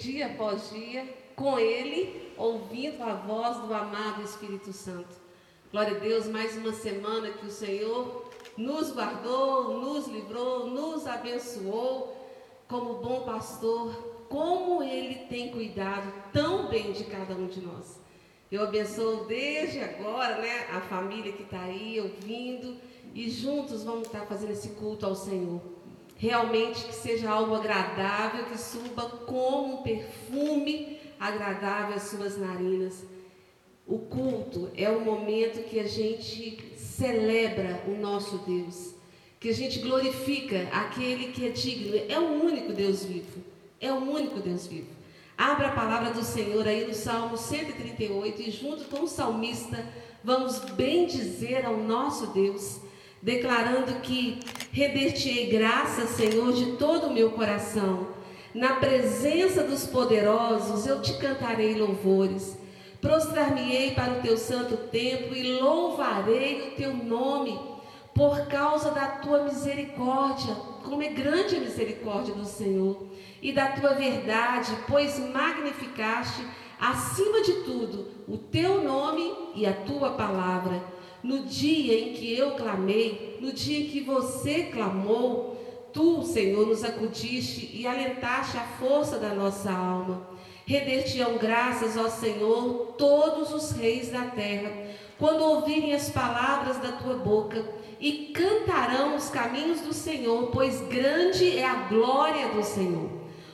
dia após dia com Ele, ouvindo a voz do amado Espírito Santo. Glória a Deus, mais uma semana que o Senhor nos guardou, nos livrou, nos abençoou como bom pastor, como Ele tem cuidado tão bem de cada um de nós. Eu abençoo desde agora, né, a família que está aí ouvindo e juntos vamos estar tá fazendo esse culto ao Senhor. Realmente que seja algo agradável, que suba como um perfume agradável às suas narinas. O culto é o momento que a gente celebra o nosso Deus, que a gente glorifica aquele que é digno. É o único Deus vivo. É o único Deus vivo. Abra a palavra do Senhor aí no Salmo 138 e junto com o salmista vamos bem dizer ao nosso Deus, declarando que reder-te-ei graça, Senhor, de todo o meu coração. Na presença dos poderosos eu te cantarei louvores. Prostrar-me-ei para o teu santo templo e louvarei o teu nome por causa da tua misericórdia. Como é grande a misericórdia do Senhor e da tua verdade, pois magnificaste acima de tudo o teu nome e a tua palavra. No dia em que eu clamei, no dia em que você clamou, tu, Senhor, nos acudiste e alentaste a força da nossa alma. Reder-te-ão graças, ó Senhor, todos os reis da terra, quando ouvirem as palavras da tua boca, e cantarão os caminhos do Senhor, pois grande é a glória do Senhor.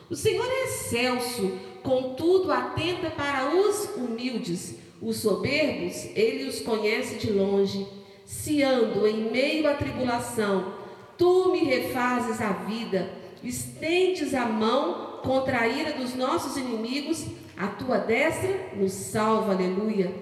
O Senhor é excelso, contudo atenta para os humildes. Os soberbos, ele os conhece de longe. Se ando em meio à tribulação, tu me refazes a vida, estendes a mão contra a ira dos nossos inimigos, a tua destra nos salva, aleluia.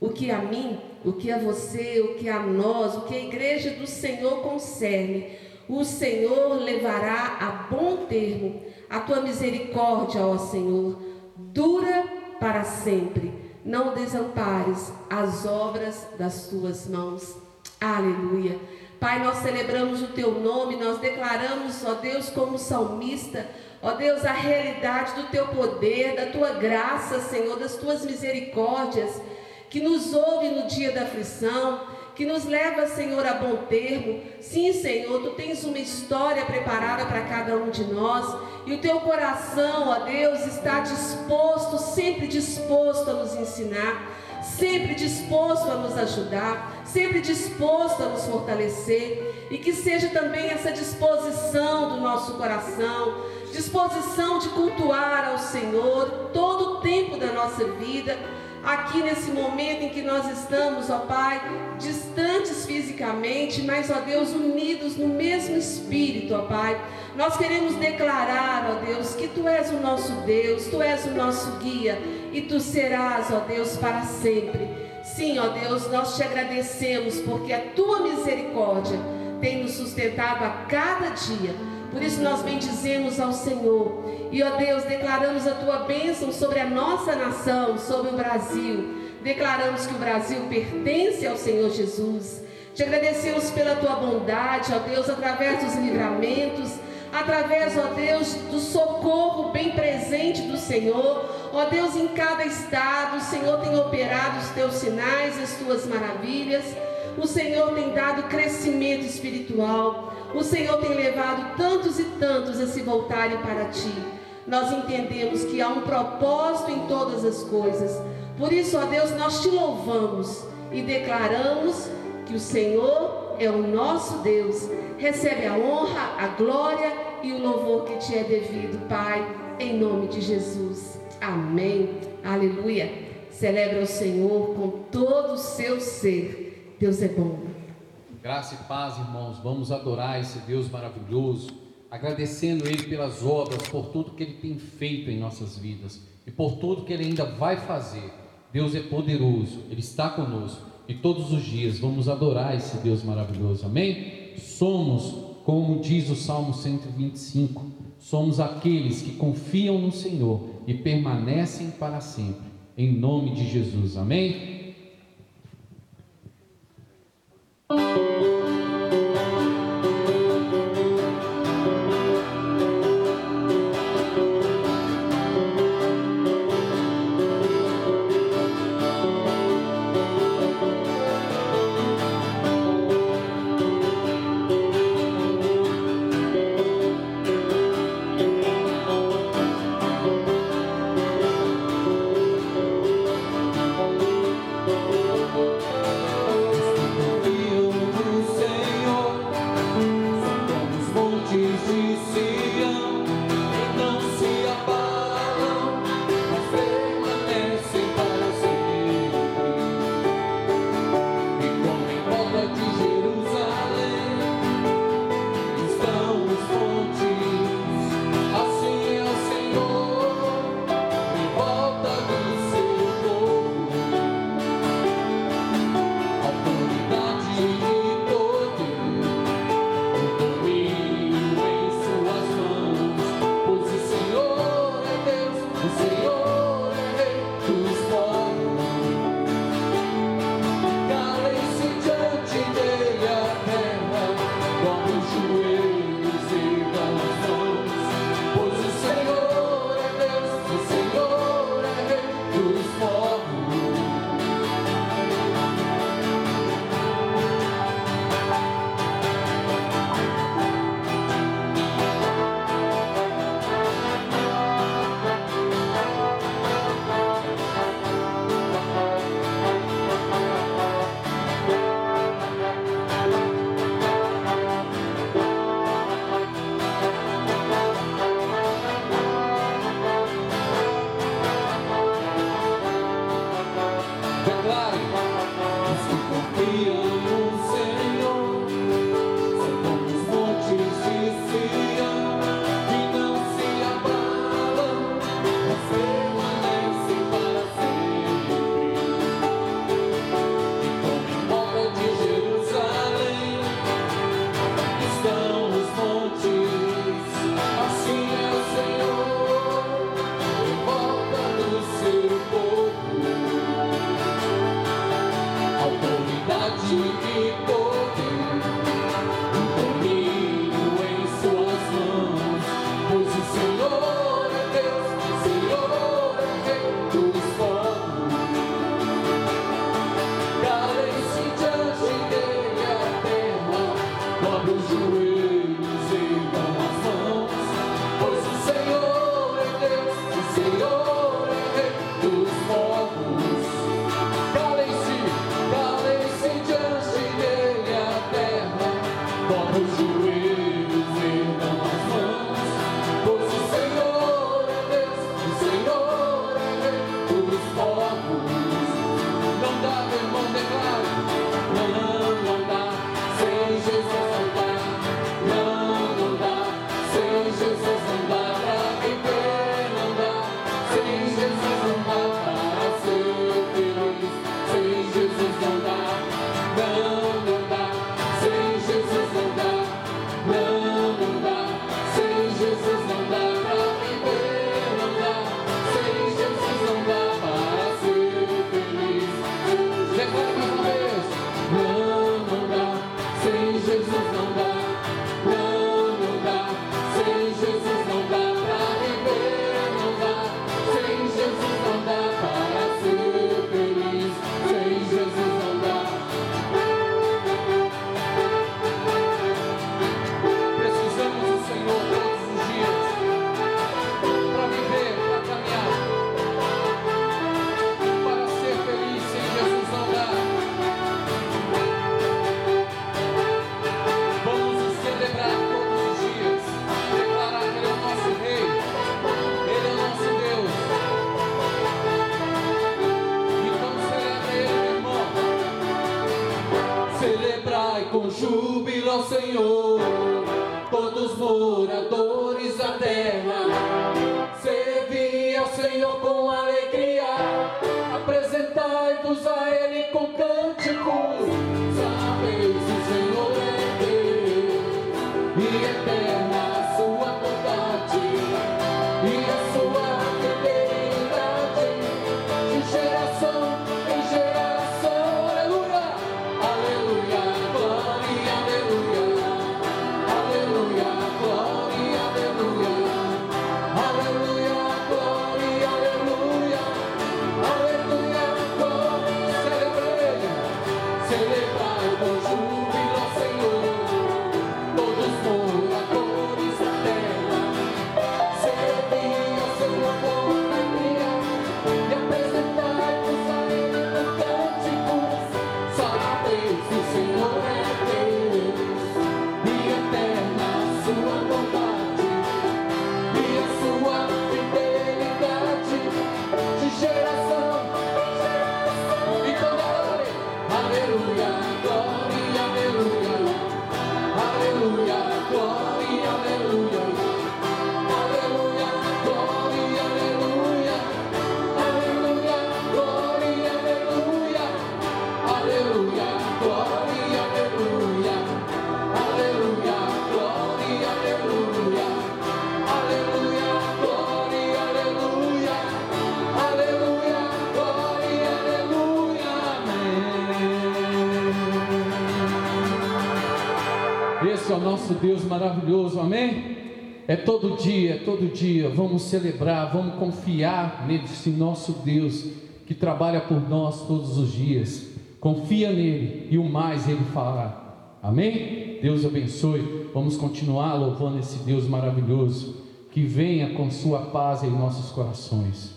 O que a mim, o que a você, o que a nós, o que a igreja do Senhor concerne, o Senhor levará a bom termo a tua misericórdia, ó Senhor, dura para sempre. Não desampares as obras das tuas mãos. Aleluia. Pai, nós celebramos o teu nome, nós declaramos, ó Deus, como salmista, ó Deus, a realidade do teu poder, da tua graça, Senhor, das tuas misericórdias, que nos ouve no dia da aflição, que nos leva, Senhor, a bom termo. Sim, Senhor, tu tens uma história preparada para cada um de nós, e o teu coração, ó Deus, está disposto, sempre disposto a nos ensinar, sempre disposto a nos ajudar, sempre disposto a nos fortalecer, e que seja também essa disposição do nosso coração, disposição de cultuar ao Senhor todo o tempo da nossa vida aqui nesse momento em que nós estamos, ó Pai, distantes fisicamente, mas, ó Deus, unidos no mesmo espírito, ó Pai. Nós queremos declarar, ó Deus, que Tu és o nosso Deus, Tu és o nosso guia e Tu serás, ó Deus, para sempre. Sim, ó Deus, nós te agradecemos porque a Tua misericórdia tem nos sustentado a cada dia. Por isso nós bendizemos ao Senhor. E, ó Deus, declaramos a tua bênção sobre a nossa nação, sobre o Brasil. Declaramos que o Brasil pertence ao Senhor Jesus. Te agradecemos pela tua bondade, ó Deus, através dos livramentos, através, ó Deus, do socorro bem presente do Senhor. Ó Deus, em cada estado, o Senhor tem operado os teus sinais, as tuas maravilhas. O Senhor tem dado crescimento espiritual. O Senhor tem levado tantos e tantos a se voltarem para ti. Nós entendemos que há um propósito em todas as coisas. Por isso, ó Deus, nós te louvamos e declaramos que o Senhor é o nosso Deus. Recebe a honra, a glória e o louvor que te é devido, Pai, em nome de Jesus. Amém. Aleluia. Celebra o Senhor com todo o seu ser. Deus é bom. Graça e paz, irmãos. Vamos adorar esse Deus maravilhoso, agradecendo Ele pelas obras, por tudo que Ele tem feito em nossas vidas e por tudo que Ele ainda vai fazer. Deus é poderoso, Ele está conosco e todos os dias vamos adorar esse Deus maravilhoso. Amém? Somos, como diz o Salmo 125, somos aqueles que confiam no Senhor e permanecem para sempre. Em nome de Jesus. Amém? É todo dia, é todo dia, vamos celebrar, vamos confiar nesse nosso Deus que trabalha por nós todos os dias. Confia nele e o mais ele fará. Amém? Deus abençoe. Vamos continuar louvando esse Deus maravilhoso que venha com sua paz em nossos corações.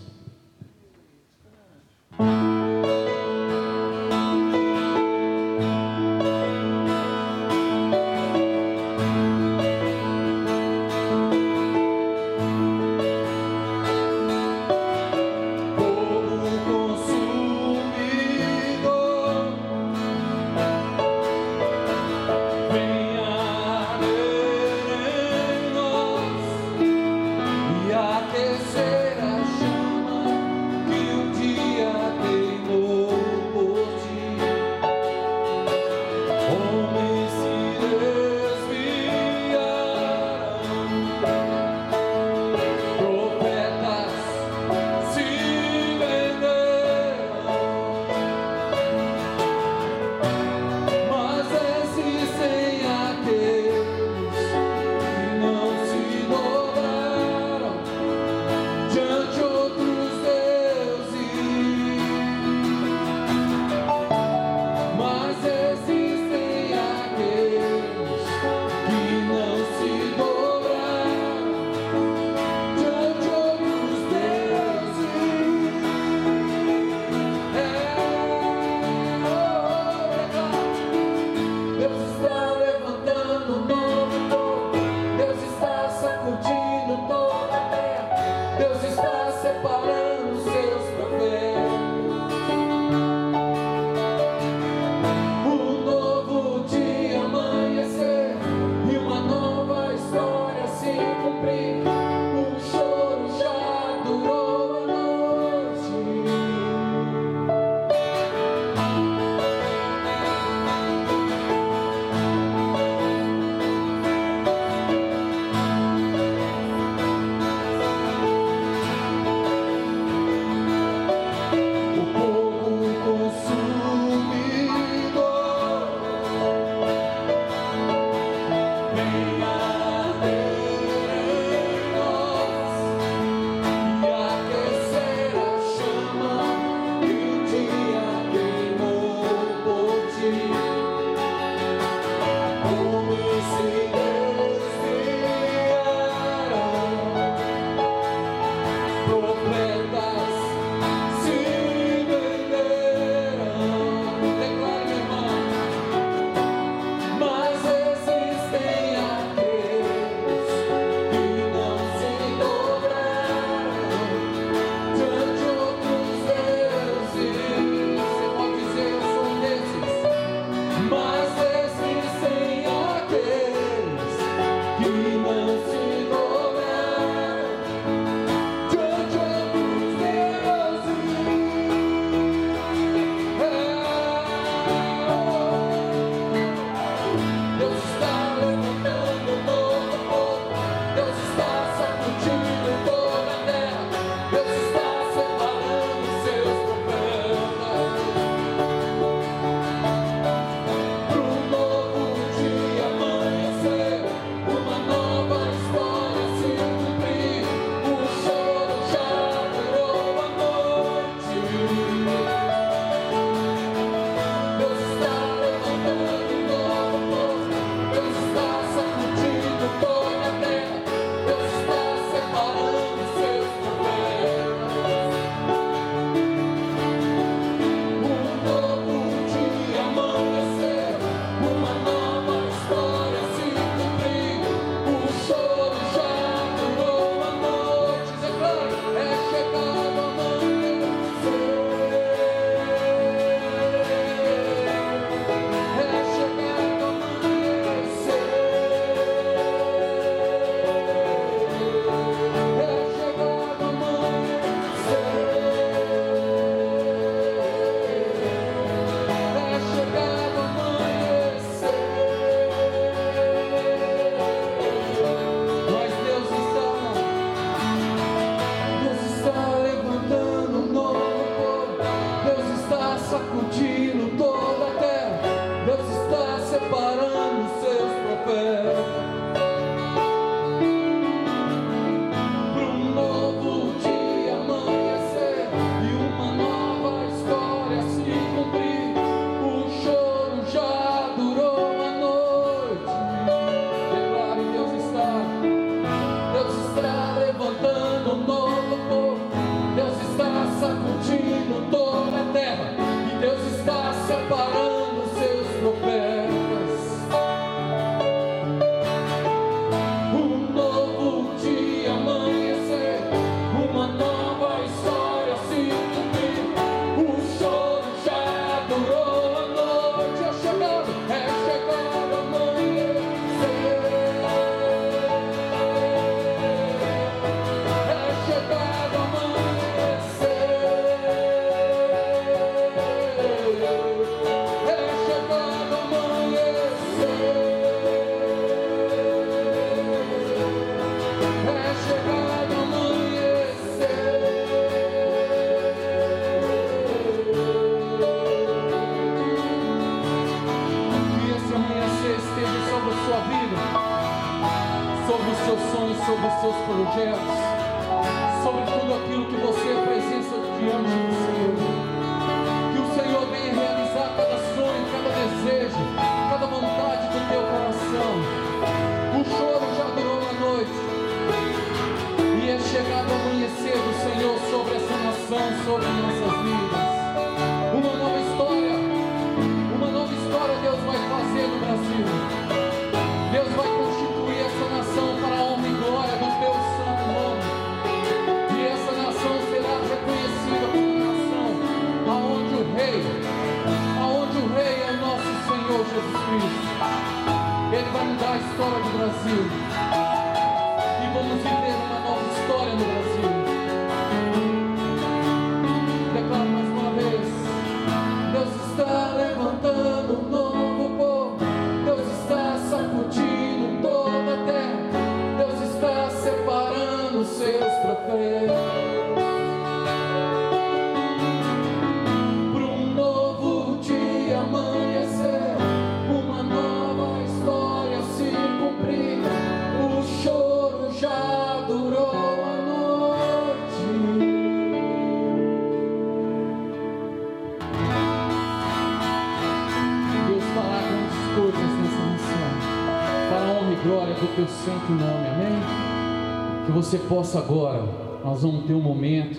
você possa agora, nós vamos ter um momento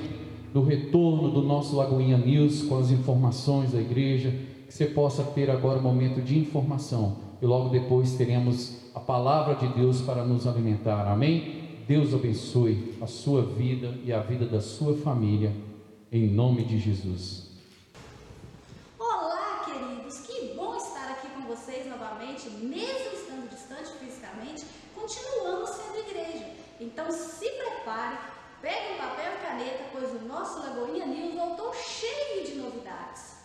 do retorno do nosso Lagoinha News com as informações da igreja, que você possa ter agora um momento de informação e logo depois teremos a palavra de Deus para nos alimentar. Amém? Deus abençoe a sua vida e a vida da sua família, em nome de Jesus. novamente, mesmo estando distante fisicamente, continuamos sendo igreja. Então se prepare, pegue um papel e caneta, pois o nosso Lagoinha News voltou cheio de novidades.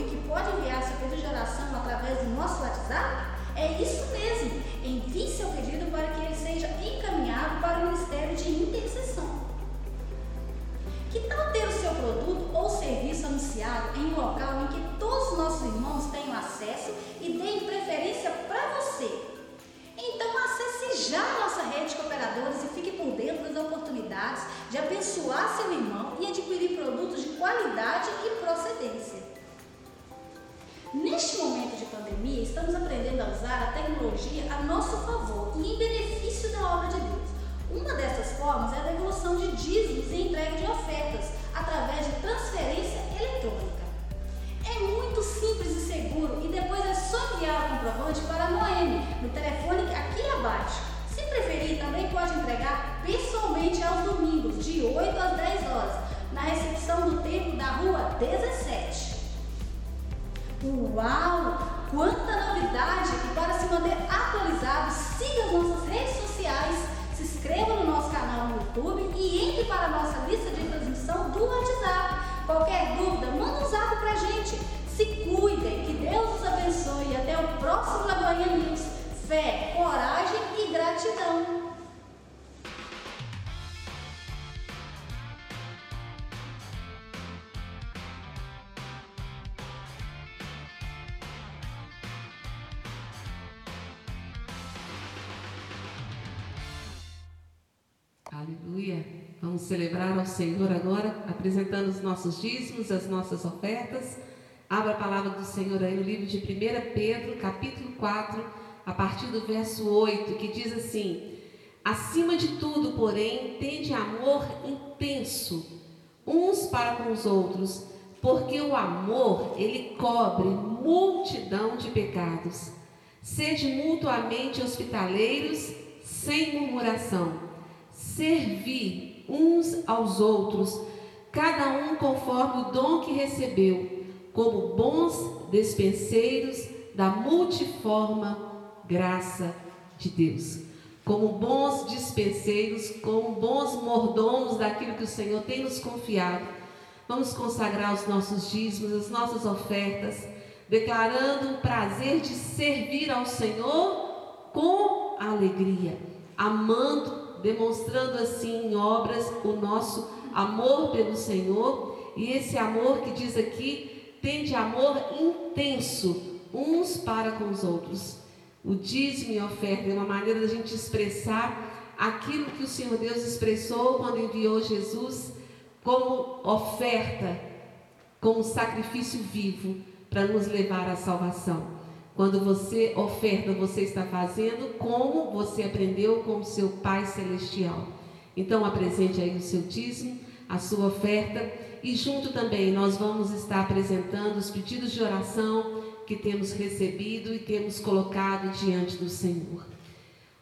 que pode enviar seu pedido de oração através do nosso WhatsApp? É isso mesmo! Envie seu pedido para que ele seja encaminhado para o Ministério de Intercessão. Que tal ter o seu produto ou serviço anunciado em um local em que todos os nossos irmãos tenham acesso e deem preferência para você? Então acesse já a nossa rede de cooperadores e fique por dentro das oportunidades de abençoar seu irmão e adquirir produtos de qualidade e Neste momento de pandemia, estamos aprendendo a usar a tecnologia a nosso favor e em benefício da obra de Deus. Uma dessas formas é a devolução de dízimos e entrega de ofertas através de transferência eletrônica. É muito simples e seguro e depois é só enviar o comprovante para a Noemi no telefone aqui abaixo. Se preferir, também pode entregar pessoalmente aos domingos, de 8 às 10 horas, na recepção do tempo da rua 17. Uau! Quanta novidade! E para se manter atualizado, siga as nossas redes sociais, se inscreva no nosso canal no YouTube e entre para a nossa lista de transmissão do WhatsApp. Qualquer dúvida, manda um zap pra gente. Se cuidem, que Deus os abençoe e até o próximo Lagoinha News. Fé, coragem e gratidão. Aleluia. Vamos celebrar ao Senhor agora, apresentando os nossos dízimos, as nossas ofertas. Abra a palavra do Senhor aí no livro de 1 Pedro, capítulo 4, a partir do verso 8, que diz assim: Acima de tudo, porém, tende amor intenso uns para com os outros, porque o amor, ele cobre multidão de pecados. Sede mutuamente hospitaleiros, sem murmuração servir uns aos outros, cada um conforme o dom que recebeu, como bons despenseiros da multiforme graça de Deus. Como bons dispenseiros, como bons mordomos daquilo que o Senhor tem nos confiado. Vamos consagrar os nossos dízimos, as nossas ofertas, declarando o prazer de servir ao Senhor com alegria, amando demonstrando assim em obras o nosso amor pelo Senhor, e esse amor que diz aqui tem de amor intenso uns para com os outros. O dízimo e oferta é uma maneira da gente expressar aquilo que o Senhor Deus expressou quando enviou Jesus como oferta, como sacrifício vivo para nos levar à salvação. Quando você oferta, você está fazendo como você aprendeu com seu Pai Celestial. Então, apresente aí o seu dízimo, a sua oferta, e junto também nós vamos estar apresentando os pedidos de oração que temos recebido e temos colocado diante do Senhor.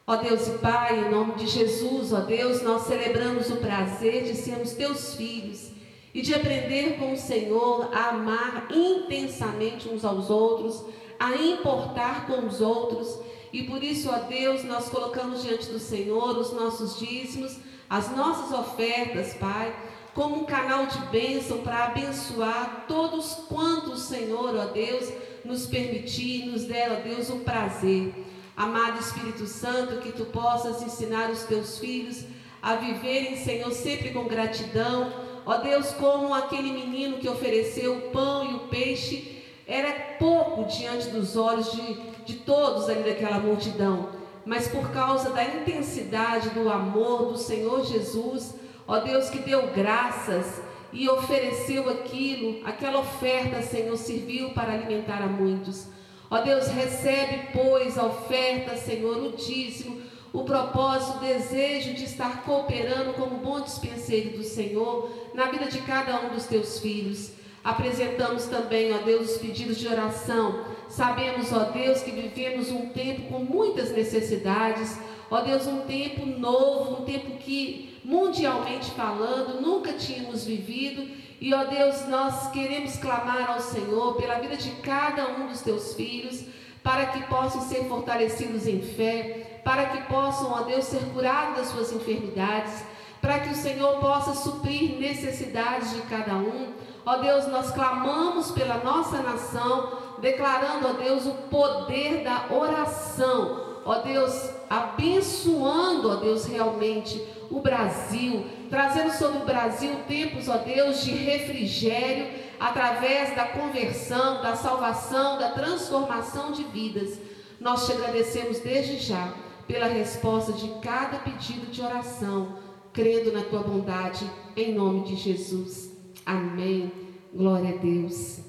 Ó Deus e Pai, em nome de Jesus, ó Deus, nós celebramos o prazer de sermos teus filhos e de aprender com o Senhor a amar intensamente uns aos outros a importar com os outros. E por isso, ó Deus, nós colocamos diante do Senhor os nossos dízimos, as nossas ofertas, Pai, como um canal de bênção para abençoar todos quantos, Senhor, ó Deus, nos permitir, nos der, ó Deus, o prazer. Amado Espírito Santo, que tu possas ensinar os teus filhos a viverem, Senhor, sempre com gratidão. Ó Deus, como aquele menino que ofereceu o pão e o peixe era pouco diante dos olhos de, de todos ali daquela multidão, mas por causa da intensidade do amor do Senhor Jesus, ó Deus que deu graças e ofereceu aquilo, aquela oferta, Senhor, serviu para alimentar a muitos. Ó Deus, recebe, pois, a oferta, Senhor, o dízimo, o propósito, o desejo de estar cooperando como bom dispenseiro do Senhor na vida de cada um dos teus filhos. Apresentamos também, ó Deus, os pedidos de oração. Sabemos, ó Deus, que vivemos um tempo com muitas necessidades. Ó Deus, um tempo novo, um tempo que, mundialmente falando, nunca tínhamos vivido. E, ó Deus, nós queremos clamar ao Senhor pela vida de cada um dos teus filhos, para que possam ser fortalecidos em fé, para que possam, ó Deus, ser curados das suas enfermidades, para que o Senhor possa suprir necessidades de cada um. Ó Deus, nós clamamos pela nossa nação, declarando, ó Deus, o poder da oração. Ó Deus, abençoando, ó Deus, realmente o Brasil, trazendo sobre o Brasil tempos, ó Deus, de refrigério através da conversão, da salvação, da transformação de vidas. Nós te agradecemos desde já pela resposta de cada pedido de oração, crendo na tua bondade, em nome de Jesus. Amém. Glória a Deus.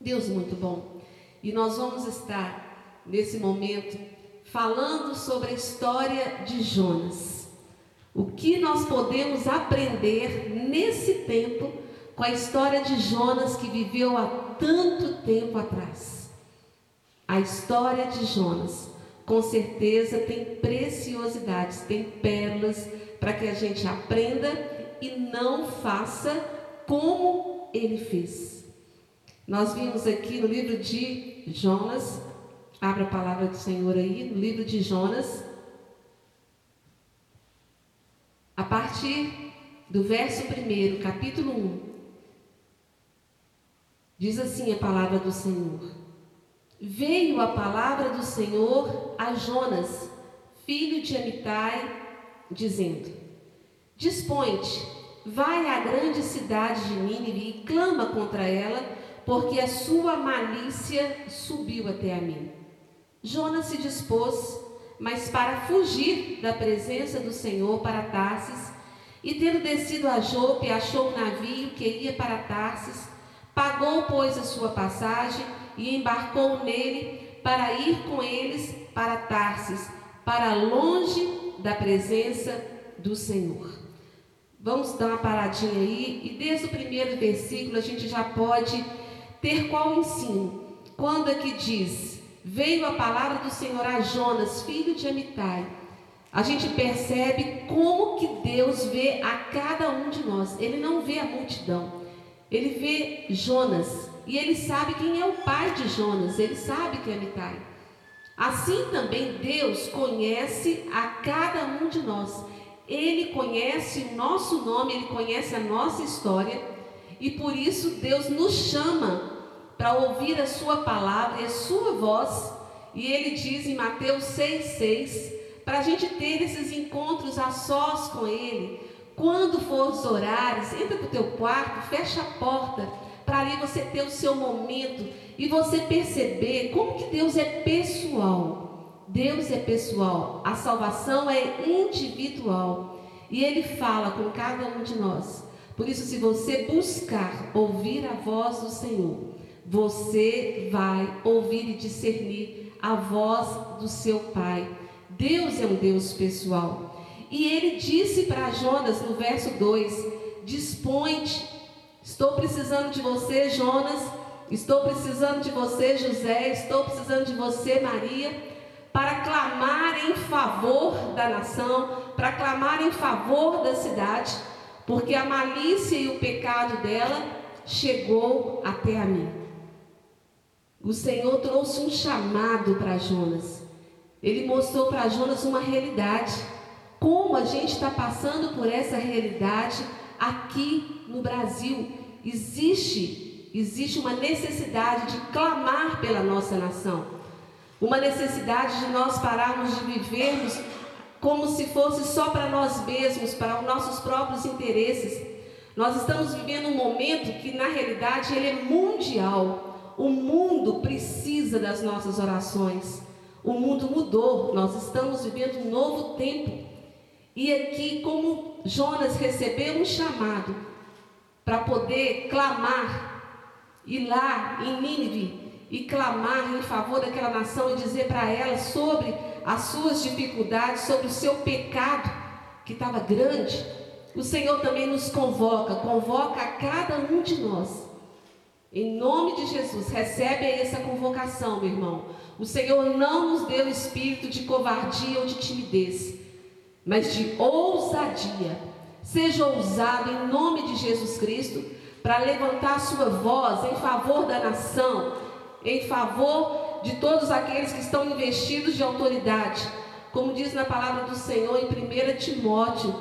Deus muito bom. E nós vamos estar nesse momento falando sobre a história de Jonas. O que nós podemos aprender nesse tempo com a história de Jonas que viveu há tanto tempo atrás. A história de Jonas, com certeza, tem preciosidades, tem pérolas para que a gente aprenda e não faça como ele fez. Nós vimos aqui no livro de Jonas, abra a palavra do Senhor aí, no livro de Jonas, a partir do verso 1, capítulo 1, diz assim a palavra do Senhor: Veio a palavra do Senhor a Jonas, filho de Amitai, dizendo: Dispõe-te, vai à grande cidade de Nínive e clama contra ela, porque a sua malícia subiu até a mim. Jonas se dispôs, mas para fugir da presença do Senhor para Tarsis, e tendo descido a Jope, achou um navio que ia para Tarsis, pagou, pois, a sua passagem e embarcou nele para ir com eles para Tarsis, para longe da presença do Senhor. Vamos dar uma paradinha aí e desde o primeiro versículo a gente já pode ter qual ensino? Quando aqui diz: Veio a palavra do Senhor a Jonas, filho de Amitai. A gente percebe como que Deus vê a cada um de nós. Ele não vê a multidão. Ele vê Jonas e ele sabe quem é o pai de Jonas. Ele sabe que é Amitai. Assim também Deus conhece a cada um de nós. Ele conhece o nosso nome, ele conhece a nossa história e por isso Deus nos chama para ouvir a sua palavra e a sua voz. E ele diz em Mateus 6,6 para a gente ter esses encontros a sós com ele. Quando fores orares, entra para o teu quarto, fecha a porta, para ali você ter o seu momento e você perceber como que Deus é pessoal. Deus é pessoal, a salvação é individual e Ele fala com cada um de nós. Por isso, se você buscar ouvir a voz do Senhor, você vai ouvir e discernir a voz do seu Pai. Deus é um Deus pessoal. E ele disse para Jonas no verso 2: Dispõe-te, estou precisando de você, Jonas, Estou precisando de você, José, estou precisando de você, Maria, para clamar em favor da nação, para clamar em favor da cidade, porque a malícia e o pecado dela chegou até a mim. O Senhor trouxe um chamado para Jonas. Ele mostrou para Jonas uma realidade. Como a gente está passando por essa realidade aqui no Brasil. Existe existe uma necessidade de clamar pela nossa nação, uma necessidade de nós pararmos de vivermos como se fosse só para nós mesmos, para os nossos próprios interesses. Nós estamos vivendo um momento que na realidade ele é mundial. O mundo precisa das nossas orações. O mundo mudou, nós estamos vivendo um novo tempo. E aqui, como Jonas recebeu um chamado para poder clamar ir lá em Nínive e clamar em favor daquela nação e dizer para ela sobre as suas dificuldades, sobre o seu pecado que estava grande, o Senhor também nos convoca, convoca a cada um de nós. Em nome de Jesus, recebe aí essa convocação, meu irmão. O Senhor não nos deu espírito de covardia ou de timidez, mas de ousadia. Seja ousado em nome de Jesus Cristo para levantar sua voz em favor da nação, em favor de todos aqueles que estão investidos de autoridade. Como diz na palavra do Senhor em 1 Timóteo,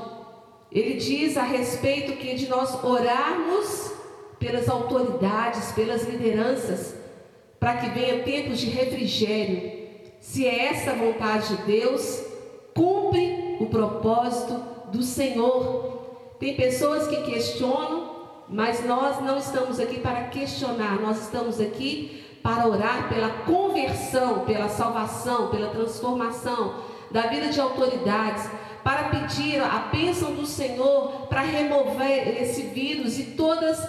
ele diz a respeito que de nós orarmos pelas autoridades, pelas lideranças, para que venha tempos de refrigério. Se é essa a vontade de Deus, cumpre o propósito do Senhor. Tem pessoas que questionam mas nós não estamos aqui para questionar, nós estamos aqui para orar pela conversão, pela salvação, pela transformação da vida de autoridades, para pedir a bênção do Senhor para remover esse vírus e todas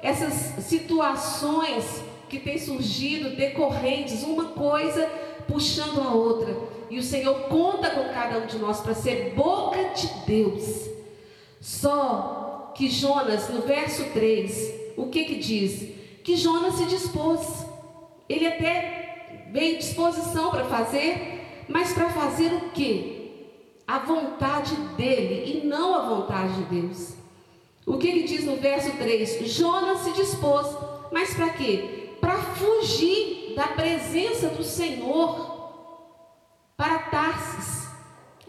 essas situações que têm surgido decorrentes, uma coisa puxando a outra. E o Senhor conta com cada um de nós para ser boca de Deus. Só que Jonas, no verso 3, o que que diz? Que Jonas se dispôs. Ele até veio disposição para fazer, mas para fazer o quê? A vontade dele e não a vontade de Deus. O que ele diz no verso 3? Jonas se dispôs, mas para quê? Para fugir da presença do Senhor para Tarsis.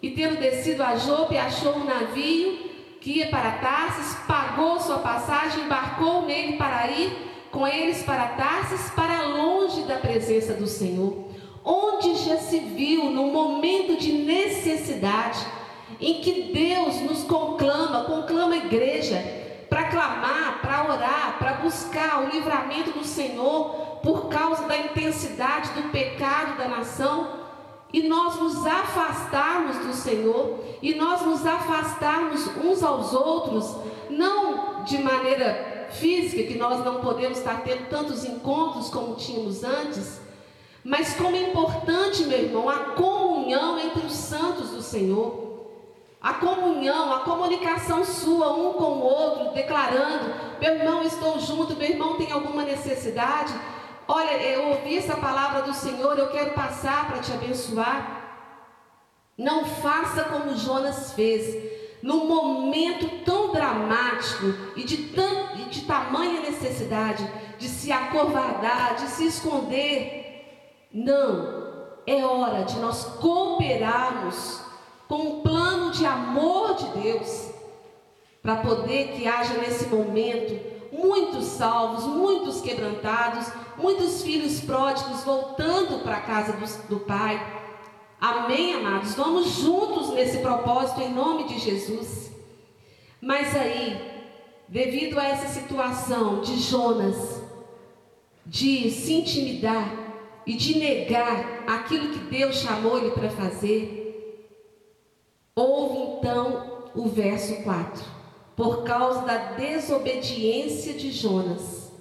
E tendo descido a Jope, achou um navio que ia para Tarsis, pagou sua passagem, embarcou nele para ir com eles para Tarsis, para longe da presença do Senhor. Onde já se viu num momento de necessidade, em que Deus nos conclama, conclama a igreja, para clamar, para orar, para buscar o livramento do Senhor por causa da intensidade do pecado da nação, e nós nos afastarmos do Senhor, e nós nos afastarmos uns aos outros, não de maneira física, que nós não podemos estar tendo tantos encontros como tínhamos antes, mas como é importante, meu irmão, a comunhão entre os santos do Senhor. A comunhão, a comunicação sua um com o outro, declarando: meu irmão, estou junto, meu irmão tem alguma necessidade. Olha, eu ouvi essa palavra do Senhor, eu quero passar para te abençoar. Não faça como Jonas fez, num momento tão dramático e de, tão, de tamanha necessidade de se acovardar, de se esconder. Não, é hora de nós cooperarmos com um plano de amor de Deus, para poder que haja nesse momento muitos salvos, muitos quebrantados, muitos filhos pródigos voltando para a casa do, do Pai. Amém, amados? Vamos juntos nesse propósito em nome de Jesus. Mas aí, devido a essa situação de Jonas, de se intimidar e de negar aquilo que Deus chamou ele para fazer, Houve então o verso 4. Por causa da desobediência de Jonas.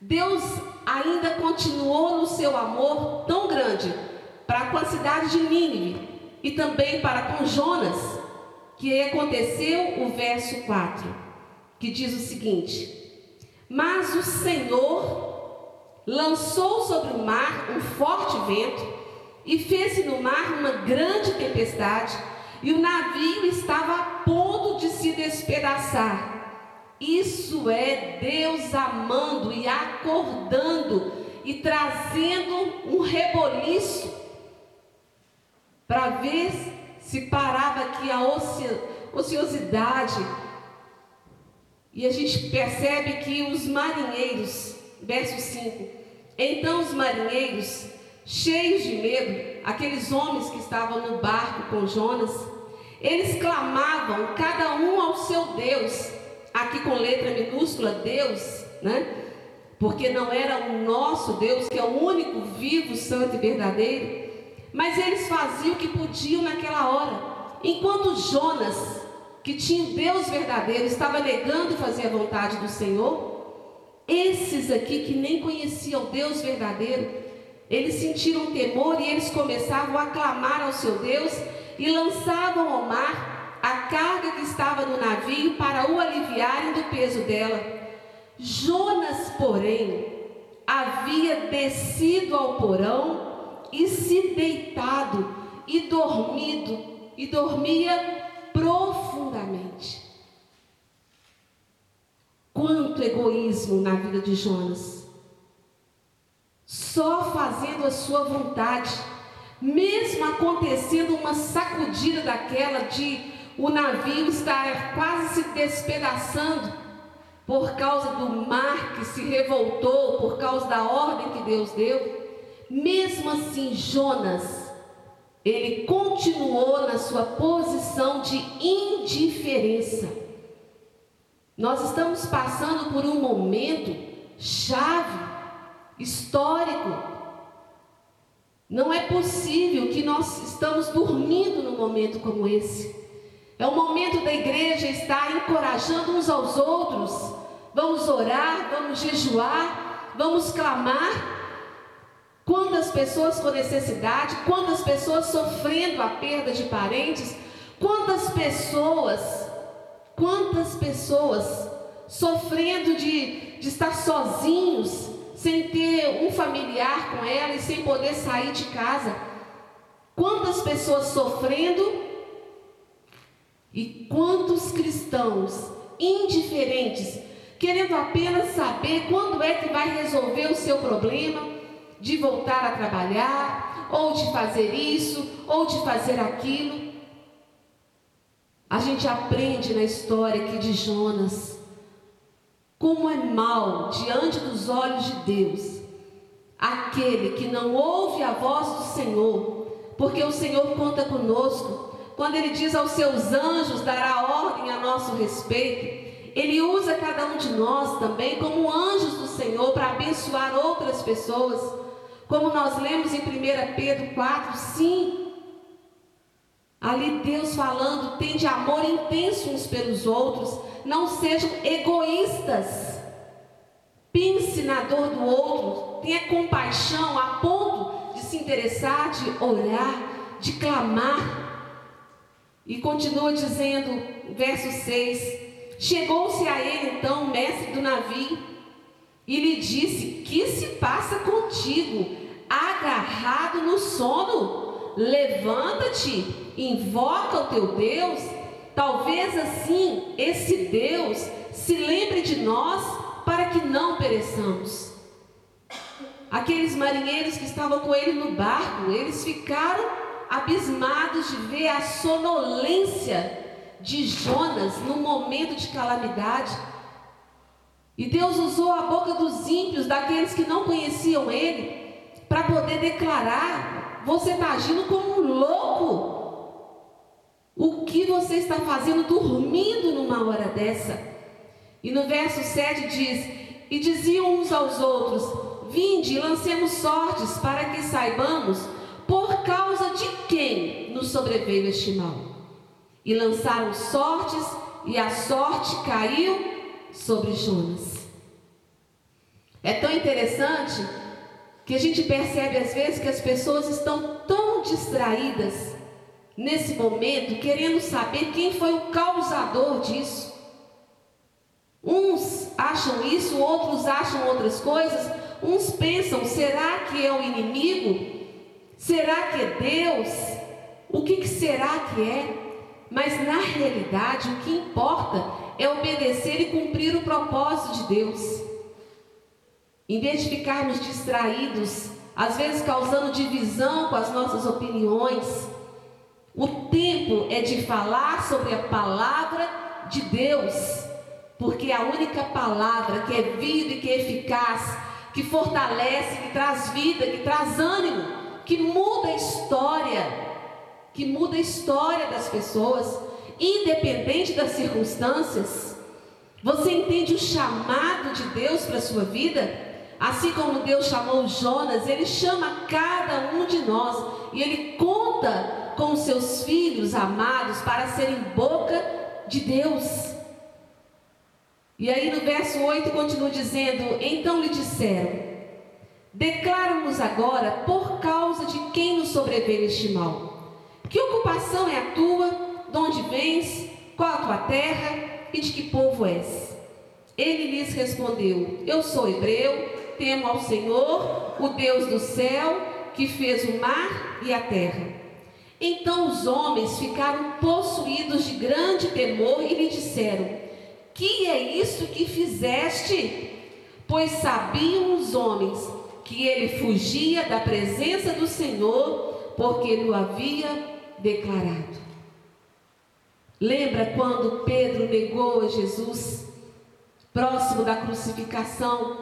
Deus ainda continuou no seu amor tão grande para com a cidade de Nínive e também para com Jonas, que aconteceu o verso 4, que diz o seguinte: Mas o Senhor lançou sobre o mar um forte vento e fez no mar uma grande tempestade e o navio estava a ponto de se despedaçar. Isso é Deus amando e acordando e trazendo um reboliço para ver se parava aqui a ociosidade. E a gente percebe que os marinheiros, verso 5, então os marinheiros, cheios de medo, aqueles homens que estavam no barco com Jonas, eles clamavam, cada um ao seu Deus, aqui com letra minúscula, Deus, né? Porque não era o nosso Deus, que é o único vivo, santo e verdadeiro, mas eles faziam o que podiam naquela hora. Enquanto Jonas, que tinha Deus verdadeiro, estava negando fazer a vontade do Senhor, esses aqui que nem conheciam Deus verdadeiro, eles sentiram temor e eles começavam a clamar ao seu Deus e lançavam ao mar a carga que estava no navio para o aliviarem do peso dela. Jonas, porém, havia descido ao porão e se deitado e dormido e dormia profundamente. Quanto egoísmo na vida de Jonas. Só fazendo a sua vontade mesmo acontecendo uma sacudida daquela de o navio estar quase se despedaçando por causa do mar que se revoltou, por causa da ordem que Deus deu, mesmo assim Jonas, ele continuou na sua posição de indiferença. Nós estamos passando por um momento chave, histórico, não é possível que nós estamos dormindo num momento como esse. É o momento da igreja estar encorajando uns aos outros. Vamos orar, vamos jejuar, vamos clamar. Quantas pessoas com necessidade, quantas pessoas sofrendo a perda de parentes, quantas pessoas, quantas pessoas sofrendo de, de estar sozinhos, sem ter um familiar com ela e sem poder sair de casa. Quantas pessoas sofrendo e quantos cristãos indiferentes, querendo apenas saber quando é que vai resolver o seu problema, de voltar a trabalhar, ou de fazer isso, ou de fazer aquilo. A gente aprende na história aqui de Jonas como é mal diante dos olhos de Deus aquele que não ouve a voz do Senhor, porque o Senhor conta conosco. Quando ele diz aos seus anjos dará ordem a nosso respeito, ele usa cada um de nós também como anjos do Senhor para abençoar outras pessoas. Como nós lemos em 1 Pedro 4, sim. Ali Deus falando, tem de amor intenso uns pelos outros, não sejam egoístas. Pense na dor do outro, tenha compaixão a ponto de se interessar, de olhar, de clamar. E continua dizendo, verso 6: Chegou-se a ele então o mestre do navio e lhe disse: Que se passa contigo, agarrado no sono? Levanta-te, invoca o teu Deus. Talvez assim esse Deus se lembre de nós para que não pereçamos. Aqueles marinheiros que estavam com ele no barco, eles ficaram abismados de ver a sonolência de Jonas no momento de calamidade. E Deus usou a boca dos ímpios, daqueles que não conheciam ele, para poder declarar: você está agindo como um louco. O que você está fazendo dormindo numa hora dessa? E no verso 7 diz: E diziam uns aos outros: Vinde, lancemos sortes, para que saibamos por causa de quem nos sobreveio este mal. E lançaram sortes, e a sorte caiu sobre Jonas. É tão interessante que a gente percebe às vezes que as pessoas estão tão distraídas nesse momento, querendo saber quem foi o causador disso. Uns acham isso, outros acham outras coisas. Uns pensam: será que é o inimigo? Será que é Deus? O que, que será que é? Mas na realidade, o que importa é obedecer e cumprir o propósito de Deus. Em vez de ficarmos distraídos, às vezes causando divisão com as nossas opiniões, o tempo é de falar sobre a palavra de Deus porque a única palavra que é vida e que é eficaz, que fortalece, que traz vida, que traz ânimo, que muda a história, que muda a história das pessoas, independente das circunstâncias. Você entende o chamado de Deus para a sua vida? Assim como Deus chamou Jonas, Ele chama cada um de nós e Ele conta com seus filhos amados para serem boca de Deus. E aí no verso 8 continua dizendo: Então lhe disseram: Declara-nos agora por causa de quem nos sobreveio este mal. Que ocupação é a tua? De onde vens? Qual a tua terra? E de que povo és? Ele lhes respondeu: Eu sou hebreu, temo ao Senhor, o Deus do céu, que fez o mar e a terra. Então os homens ficaram possuídos de grande temor e lhe disseram: que é isso que fizeste? Pois sabiam os homens que ele fugia da presença do Senhor, porque o havia declarado. Lembra quando Pedro negou a Jesus, próximo da crucificação,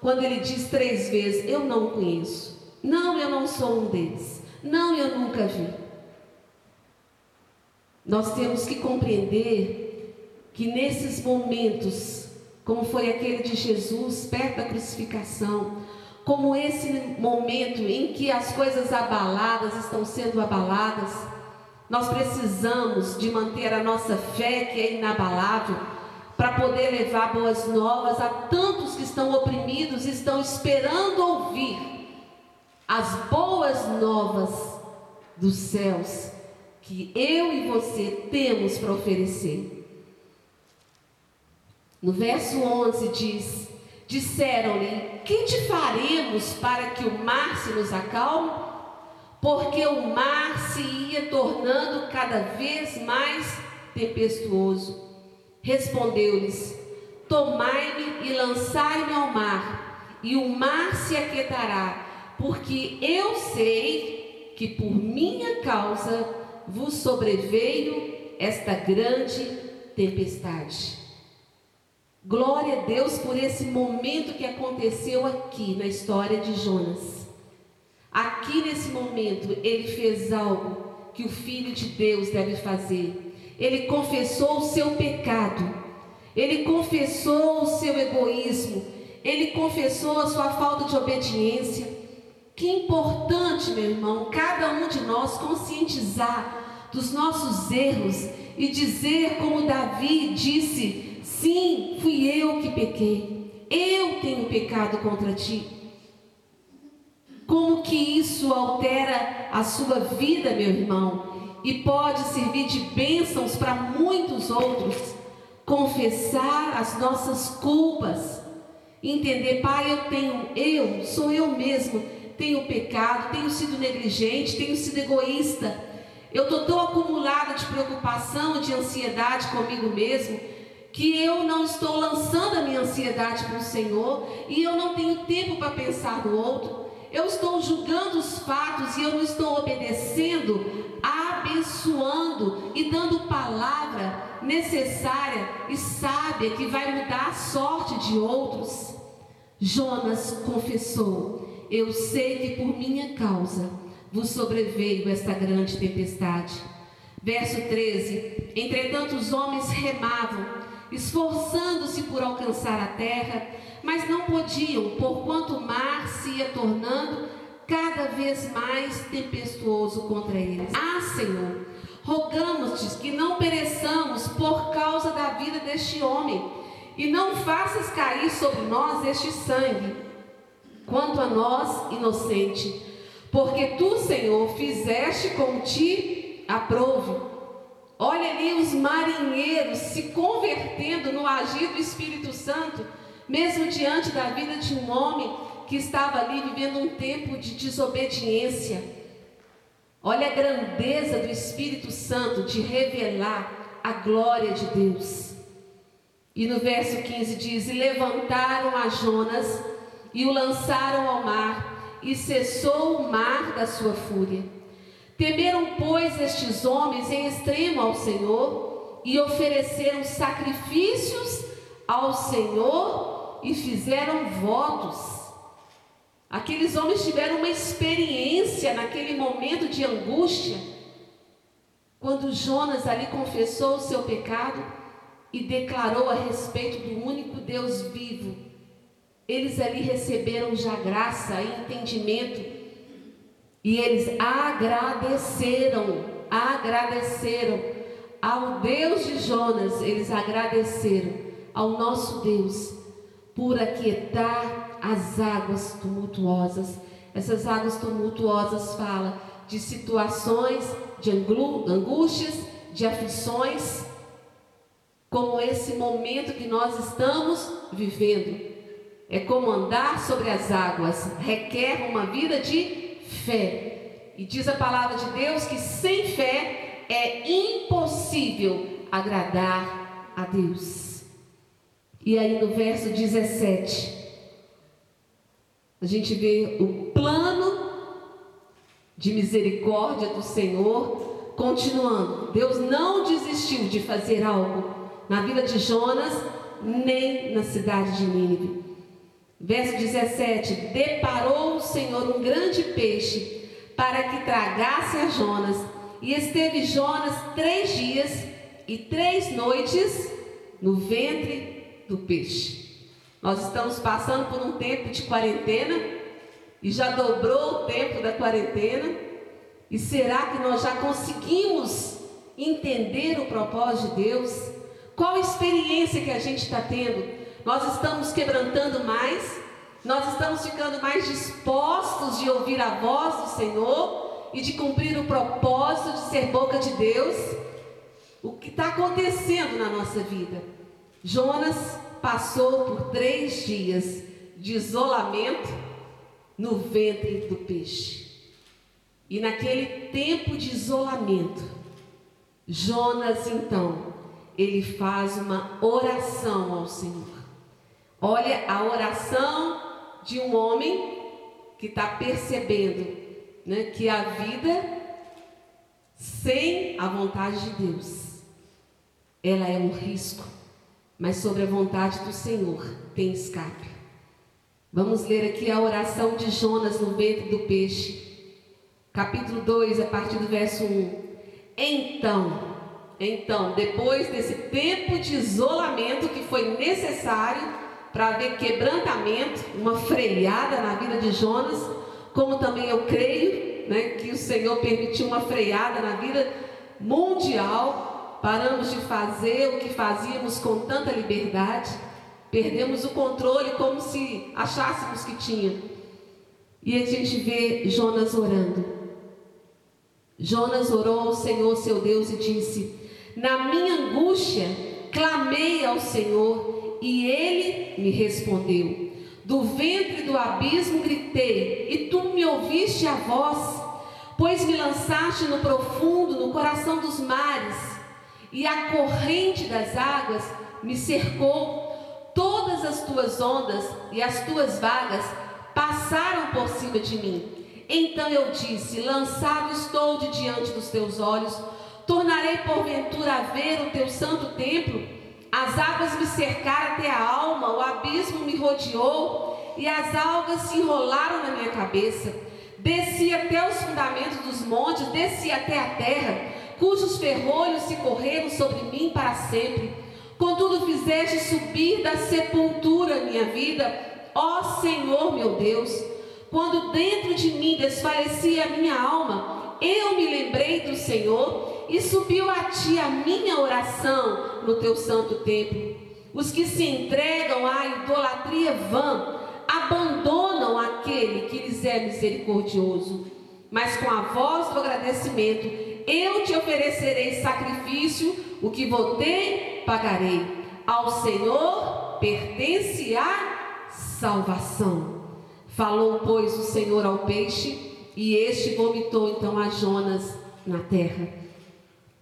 quando ele diz três vezes: Eu não conheço, não, eu não sou um deles, não, eu nunca vi. Nós temos que compreender que nesses momentos, como foi aquele de Jesus perto da crucificação, como esse momento em que as coisas abaladas estão sendo abaladas, nós precisamos de manter a nossa fé que é inabalável para poder levar boas novas a tantos que estão oprimidos e estão esperando ouvir as boas novas dos céus que eu e você temos para oferecer. No verso 11 diz: Disseram-lhe: Que te faremos para que o mar se nos acalme? Porque o mar se ia tornando cada vez mais tempestuoso. Respondeu-lhes: Tomai-me e lançai-me ao mar, e o mar se aquietará, porque eu sei que por minha causa vos sobreveio esta grande tempestade. Glória a Deus por esse momento que aconteceu aqui na história de Jonas. Aqui nesse momento ele fez algo que o Filho de Deus deve fazer. Ele confessou o seu pecado ele confessou o seu egoísmo, ele confessou a sua falta de obediência. Que importante, meu irmão, cada um de nós conscientizar dos nossos erros e dizer, como Davi disse: sim, fui eu que pequei, eu tenho pecado contra ti. Como que isso altera a sua vida, meu irmão, e pode servir de bênçãos para muitos outros? Confessar as nossas culpas, entender, Pai, eu tenho, eu, sou eu mesmo, tenho pecado, tenho sido negligente, tenho sido egoísta, eu estou tão acumulada de preocupação, de ansiedade comigo mesmo, que eu não estou lançando a minha ansiedade para o Senhor e eu não tenho tempo para pensar no outro. Eu estou julgando os fatos e eu não estou obedecendo, abençoando e dando palavra necessária e sábia que vai mudar a sorte de outros. Jonas confessou: Eu sei que por minha causa vos sobreveio esta grande tempestade. Verso 13: Entretanto, os homens remavam, esforçando-se por alcançar a terra, mas não podiam, porquanto o mar se ia tornando cada vez mais tempestuoso contra eles. Ah, Senhor, rogamos-te que não pereçamos por causa da vida deste homem, e não faças cair sobre nós este sangue, quanto a nós, inocente, porque tu, Senhor, fizeste como ti aprove. Olha ali os marinheiros se convertendo no agir do Espírito Santo, mesmo diante da vida de um homem que estava ali vivendo um tempo de desobediência. Olha a grandeza do Espírito Santo de revelar a glória de Deus. E no verso 15 diz: E levantaram a Jonas e o lançaram ao mar, e cessou o mar da sua fúria. Temeram, pois, estes homens em extremo ao Senhor, e ofereceram sacrifícios ao Senhor e fizeram votos. Aqueles homens tiveram uma experiência naquele momento de angústia, quando Jonas ali confessou o seu pecado e declarou a respeito do único Deus vivo. Eles ali receberam já graça entendimento e eles agradeceram, agradeceram ao Deus de Jonas, eles agradeceram ao nosso Deus por aquietar as águas tumultuosas. Essas águas tumultuosas falam de situações de angústias, de aflições, como esse momento que nós estamos vivendo. É como andar sobre as águas, requer uma vida de fé. E diz a palavra de Deus que sem fé é impossível agradar a Deus. E aí no verso 17, a gente vê o plano de misericórdia do Senhor continuando. Deus não desistiu de fazer algo na vida de Jonas, nem na cidade de Nínive. Verso 17: Deparou o Senhor um grande peixe para que tragasse a Jonas, e esteve Jonas três dias e três noites no ventre do peixe. Nós estamos passando por um tempo de quarentena e já dobrou o tempo da quarentena. E será que nós já conseguimos entender o propósito de Deus? Qual a experiência que a gente está tendo? Nós estamos quebrantando mais? Nós estamos ficando mais dispostos de ouvir a voz do Senhor e de cumprir o propósito de ser boca de Deus? O que está acontecendo na nossa vida? Jonas passou por três dias de isolamento no ventre do peixe. E naquele tempo de isolamento, Jonas então, ele faz uma oração ao Senhor. Olha a oração de um homem que está percebendo né, que a vida sem a vontade de Deus, ela é um risco, mas sobre a vontade do Senhor tem escape. Vamos ler aqui a oração de Jonas no ventre do peixe, capítulo 2, a partir do verso 1. Então, então, depois desse tempo de isolamento que foi necessário para haver quebrantamento, uma freada na vida de Jonas, como também eu creio né, que o Senhor permitiu uma freada na vida mundial, paramos de fazer o que fazíamos com tanta liberdade, perdemos o controle como se achássemos que tinha. E a gente vê Jonas orando. Jonas orou ao Senhor, seu Deus, e disse: na minha angústia, clamei ao Senhor e ele me respondeu. Do ventre do abismo gritei e tu me ouviste a voz, pois me lançaste no profundo, no coração dos mares, e a corrente das águas me cercou. Todas as tuas ondas e as tuas vagas passaram por cima de mim. Então eu disse: Lançado estou de diante dos teus olhos Tornarei porventura a ver o teu santo templo? As águas me cercaram até a alma, o abismo me rodeou e as algas se enrolaram na minha cabeça. Desci até os fundamentos dos montes, desci até a terra, cujos ferrolhos se correram sobre mim para sempre. Contudo, fizeste subir da sepultura minha vida, ó Senhor meu Deus. Quando dentro de mim desfalecia a minha alma, eu me lembrei do Senhor e subiu a ti a minha oração no teu santo templo. Os que se entregam à idolatria vã abandonam aquele que lhes é misericordioso. Mas com a voz do agradecimento, eu te oferecerei sacrifício, o que votei, pagarei. Ao Senhor pertence a salvação. Falou, pois, o Senhor ao peixe, e este vomitou então a Jonas na terra.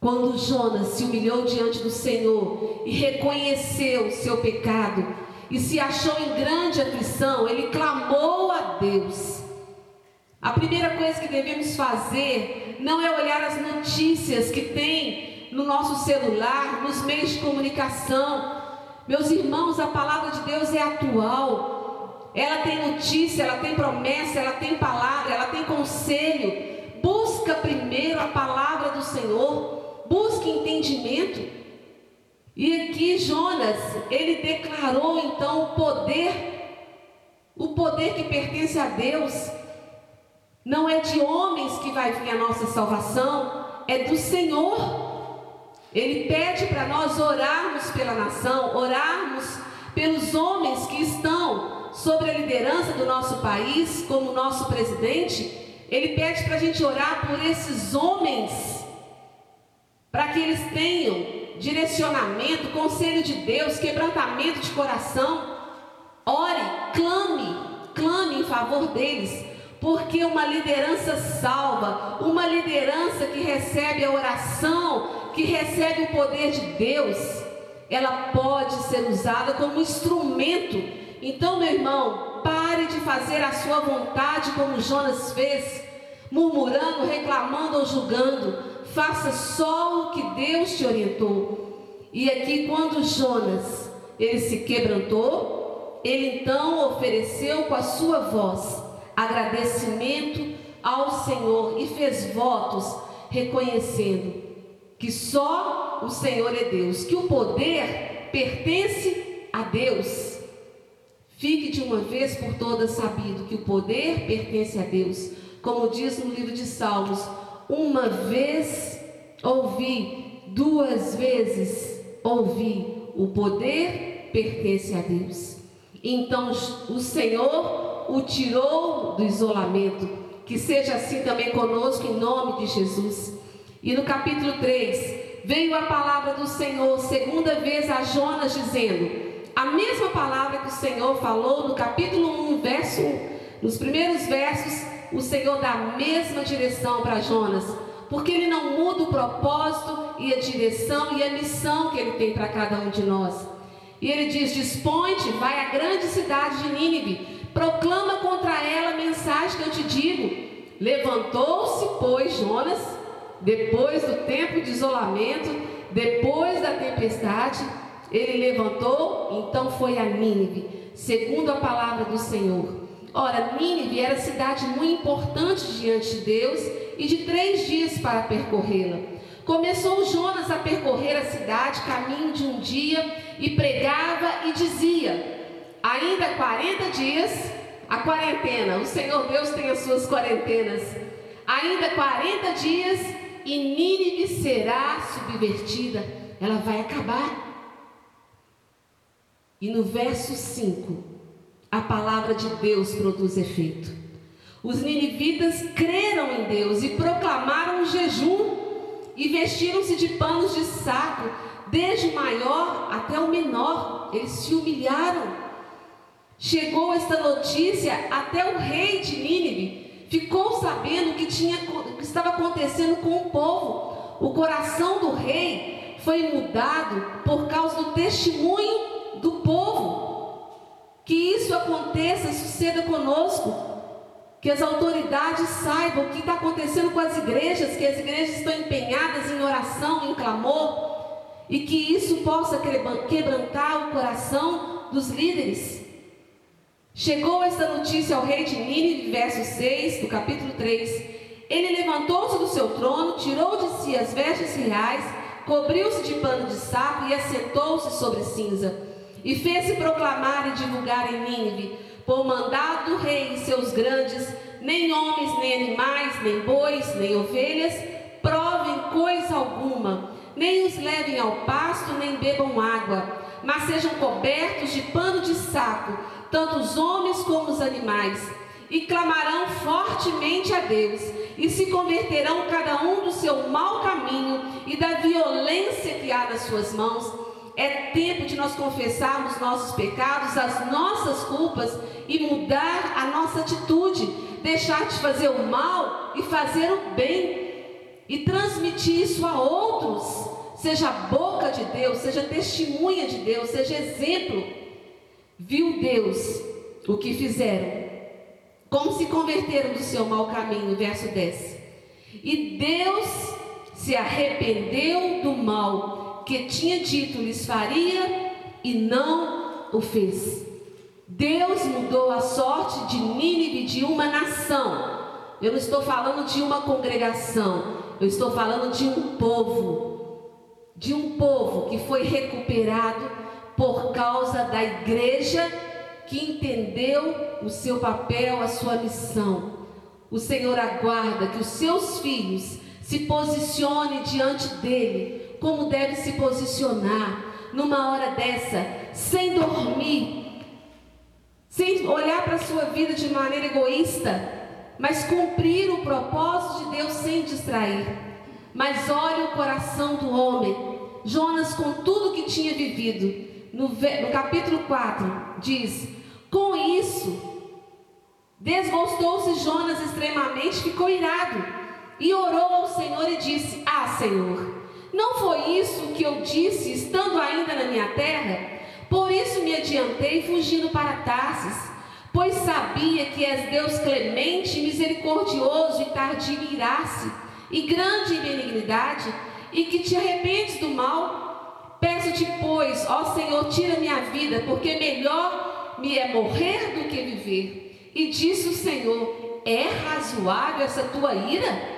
Quando Jonas se humilhou diante do Senhor e reconheceu o seu pecado e se achou em grande aflição, ele clamou a Deus. A primeira coisa que devemos fazer não é olhar as notícias que tem no nosso celular, nos meios de comunicação. Meus irmãos, a palavra de Deus é atual. Ela tem notícia, ela tem promessa, ela tem palavra, ela tem conselho. Busca primeiro a palavra do Senhor busque entendimento. E aqui Jonas, ele declarou então o poder, o poder que pertence a Deus. Não é de homens que vai vir a nossa salvação, é do Senhor. Ele pede para nós orarmos pela nação, orarmos pelos homens que estão sobre a liderança do nosso país, como nosso presidente. Ele pede para a gente orar por esses homens para que eles tenham direcionamento, conselho de Deus, quebrantamento de coração. Ore, clame, clame em favor deles, porque uma liderança salva, uma liderança que recebe a oração, que recebe o poder de Deus, ela pode ser usada como instrumento. Então, meu irmão, pare de fazer a sua vontade como Jonas fez, murmurando, reclamando ou julgando faça só o que Deus te orientou. E aqui, quando Jonas ele se quebrantou, ele então ofereceu com a sua voz agradecimento ao Senhor e fez votos reconhecendo que só o Senhor é Deus, que o poder pertence a Deus. Fique de uma vez por todas sabido que o poder pertence a Deus, como diz no livro de Salmos uma vez ouvi, duas vezes ouvi, o poder pertence a Deus. Então o Senhor o tirou do isolamento. Que seja assim também conosco, em nome de Jesus. E no capítulo 3, veio a palavra do Senhor, segunda vez a Jonas, dizendo: a mesma palavra que o Senhor falou no capítulo 1, verso 1. Nos primeiros versos, o Senhor dá a mesma direção para Jonas. porque ele não muda o propósito e a direção e a missão que ele tem para cada um de nós. E ele diz: Dispõe-te, vai à grande cidade de Nínive, proclama contra ela a mensagem que eu te digo. Levantou-se, pois, Jonas, depois do tempo de isolamento, depois da tempestade, ele levantou, então foi a Nínive, segundo a palavra do Senhor. Ora, Nínive era cidade muito importante diante de Deus e de três dias para percorrê-la. Começou Jonas a percorrer a cidade, caminho de um dia, e pregava e dizia: Ainda 40 dias, a quarentena, o Senhor Deus tem as suas quarentenas. Ainda 40 dias e Nínive será subvertida, ela vai acabar. E no verso 5, a palavra de Deus produz efeito. Os ninivitas creram em Deus e proclamaram um jejum e vestiram-se de panos de saco, desde o maior até o menor. Eles se humilharam. Chegou esta notícia até o rei de Nínive. Ficou sabendo o que, tinha, o que estava acontecendo com o povo. O coração do rei foi mudado por causa do testemunho do povo. Que isso aconteça, suceda conosco. Que as autoridades saibam o que está acontecendo com as igrejas, que as igrejas estão empenhadas em oração, em clamor, e que isso possa quebrantar o coração dos líderes. Chegou esta notícia ao rei de Nínive, verso 6 do capítulo 3. Ele levantou-se do seu trono, tirou de si as vestes reais, cobriu-se de pano de saco e assentou-se sobre cinza. E fez-se proclamar e divulgar em Nínive, por mandado do rei e seus grandes, nem homens, nem animais, nem bois, nem ovelhas, provem coisa alguma, nem os levem ao pasto, nem bebam água, mas sejam cobertos de pano de saco tanto os homens como os animais, e clamarão fortemente a Deus, e se converterão cada um do seu mau caminho e da violência que há nas suas mãos. É tempo de nós confessarmos nossos pecados, as nossas culpas e mudar a nossa atitude, deixar de fazer o mal e fazer o bem. E transmitir isso a outros. Seja boca de Deus, seja testemunha de Deus, seja exemplo. Viu Deus o que fizeram, como se converteram do seu mau caminho, verso 10. E Deus se arrependeu do mal que tinha dito lhes faria e não o fez. Deus mudou a sorte de Nínive de uma nação. Eu não estou falando de uma congregação, eu estou falando de um povo. De um povo que foi recuperado por causa da igreja que entendeu o seu papel, a sua missão. O Senhor aguarda que os seus filhos se posicionem diante dele, como deve se posicionar numa hora dessa, sem dormir, sem olhar para a sua vida de maneira egoísta, mas cumprir o propósito de Deus sem distrair. Mas olhe o coração do homem. Jonas, com tudo que tinha vivido, no, no capítulo 4, diz: Com isso, desgostou-se Jonas extremamente, ficou irado e orou ao Senhor e disse: Ah, Senhor, foi isso que eu disse estando ainda na minha terra? Por isso me adiantei fugindo para Tarsis, pois sabia que és Deus clemente, misericordioso e tardio em irar-se, e grande em benignidade, e que te arrependes do mal Peço-te, pois, ó Senhor, tira minha vida, porque melhor me é morrer do que viver. E disse o Senhor: É razoável essa tua ira?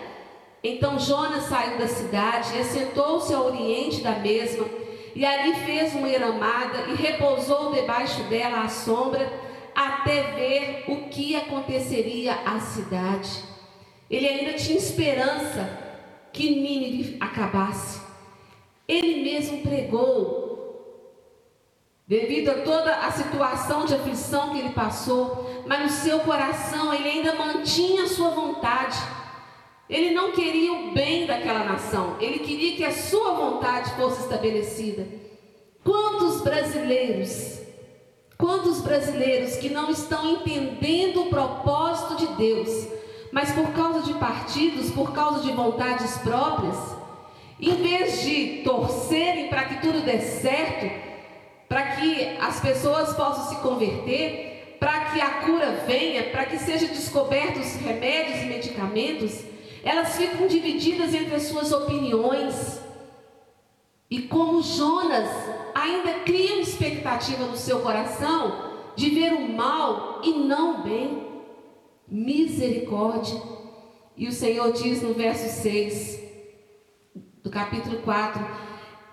Então Jonas saiu da cidade e assentou-se ao oriente da mesma, e ali fez uma eramada e repousou debaixo dela à sombra, até ver o que aconteceria à cidade. Ele ainda tinha esperança que Nínive acabasse. Ele mesmo pregou, devido a toda a situação de aflição que ele passou, mas no seu coração ele ainda mantinha a sua vontade. Ele não queria o bem daquela nação, ele queria que a sua vontade fosse estabelecida. Quantos brasileiros, quantos brasileiros que não estão entendendo o propósito de Deus, mas por causa de partidos, por causa de vontades próprias, em vez de torcerem para que tudo dê certo, para que as pessoas possam se converter, para que a cura venha, para que sejam descobertos remédios e medicamentos, elas ficam divididas entre as suas opiniões. E como Jonas ainda cria expectativa no seu coração de ver o mal e não o bem. Misericórdia. E o Senhor diz no verso 6 do capítulo 4: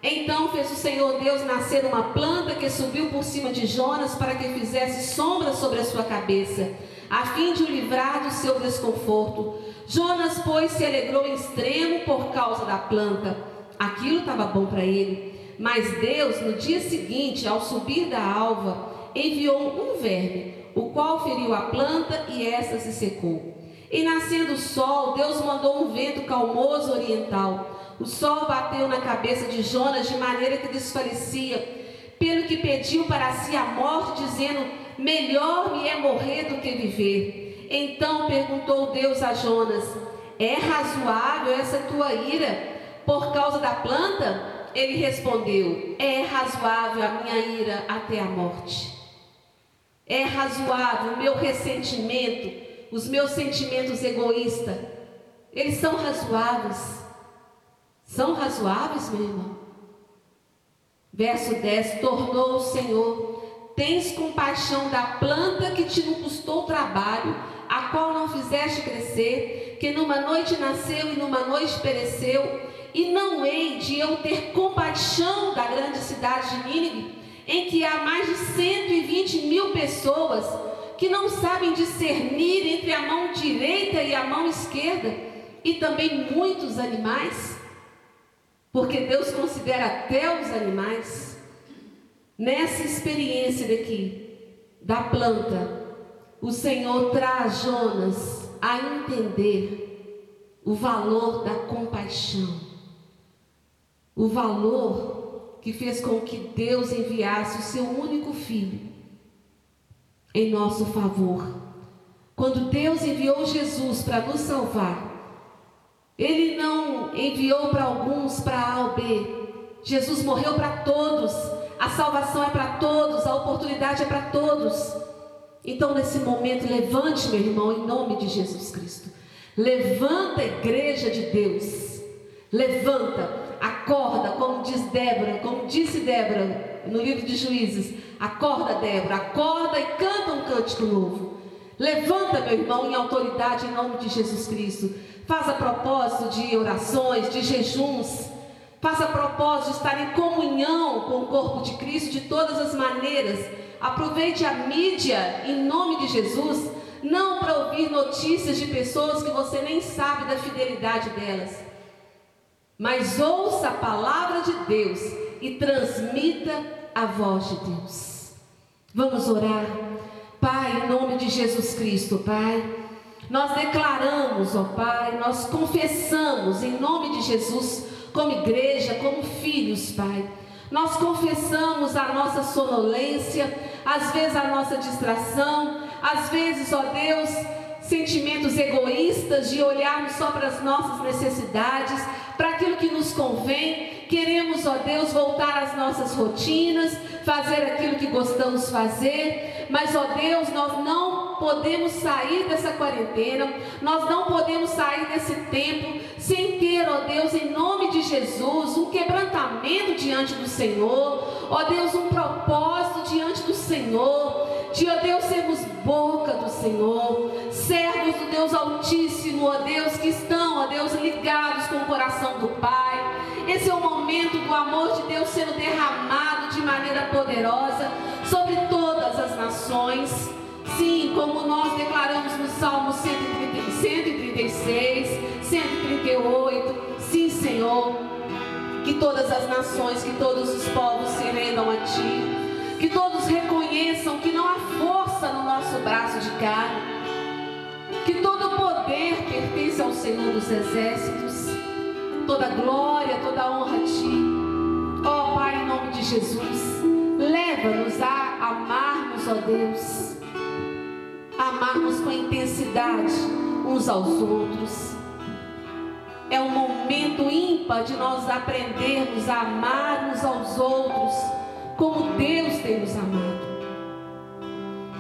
Então fez o Senhor Deus nascer uma planta que subiu por cima de Jonas para que fizesse sombra sobre a sua cabeça, a fim de o livrar do seu desconforto. Jonas, pois, se alegrou em extremo por causa da planta. Aquilo estava bom para ele. Mas Deus, no dia seguinte, ao subir da alva, enviou um verme, o qual feriu a planta e essa se secou. E nascendo o sol, Deus mandou um vento calmoso oriental. O sol bateu na cabeça de Jonas de maneira que desfalecia, pelo que pediu para si a morte, dizendo: Melhor me é morrer do que viver. Então perguntou Deus a Jonas: É razoável essa tua ira por causa da planta? Ele respondeu: É razoável a minha ira até a morte. É razoável o meu ressentimento, os meus sentimentos egoístas. Eles são razoáveis. São razoáveis, meu irmão? Verso 10: Tornou o Senhor, tens compaixão da planta que te não custou trabalho, a qual não fizeste crescer, que numa noite nasceu e numa noite pereceu, e não hei de eu ter compaixão da grande cidade de Nínive em que há mais de 120 mil pessoas que não sabem discernir entre a mão direita e a mão esquerda, e também muitos animais, porque Deus considera até os animais. Nessa experiência daqui, da planta, o Senhor traz Jonas a entender o valor da compaixão, o valor que fez com que Deus enviasse o seu único filho em nosso favor. Quando Deus enviou Jesus para nos salvar, Ele não enviou para alguns para A ou B. Jesus morreu para todos. A salvação é para todos, a oportunidade é para todos. Então, nesse momento, levante, meu irmão, em nome de Jesus Cristo. Levanta a igreja de Deus. Levanta Acorda, como diz Débora, como disse Débora no livro de Juízes. Acorda, Débora, acorda e canta um cântico novo. Levanta, meu irmão, em autoridade em nome de Jesus Cristo. Faz a propósito de orações, de jejuns. Faz a propósito de estar em comunhão com o corpo de Cristo de todas as maneiras. Aproveite a mídia em nome de Jesus, não para ouvir notícias de pessoas que você nem sabe da fidelidade delas mas ouça a palavra de Deus e transmita a voz de Deus. Vamos orar. Pai, em nome de Jesus Cristo, Pai, nós declaramos, ó Pai, nós confessamos em nome de Jesus, como igreja, como filhos, Pai. Nós confessamos a nossa sonolência, às vezes a nossa distração, às vezes, ó Deus, sentimentos egoístas de olharmos só para as nossas necessidades, para aquilo que nos convém. Queremos, ó Deus, voltar às nossas rotinas, fazer aquilo que gostamos fazer, mas, ó Deus, nós não podemos sair dessa quarentena, nós não podemos sair desse tempo sem ter, ó Deus, em nome de Jesus, um quebrantamento diante do Senhor, ó Deus, um propósito diante do Senhor de, ó Deus, sermos boca do Senhor, servos do Deus Altíssimo, ó Deus, que estão, ó Deus, ligados com o coração do Pai. Esse é o momento do amor de Deus sendo derramado de maneira poderosa sobre todas as nações. Sim, como nós declaramos no Salmo 136, 138. Sim, Senhor, que todas as nações, que todos os povos se rendam a Ti que todos reconheçam que não há força no nosso braço de carne. Que todo poder pertence ao Senhor dos Exércitos. Toda glória, toda honra a Ti. Ó oh, Pai, em nome de Jesus, leva-nos a amarmos, ó Deus. Amarmos com intensidade uns aos outros. É um momento ímpar de nós aprendermos a amar uns aos outros como Deus tem nos amado.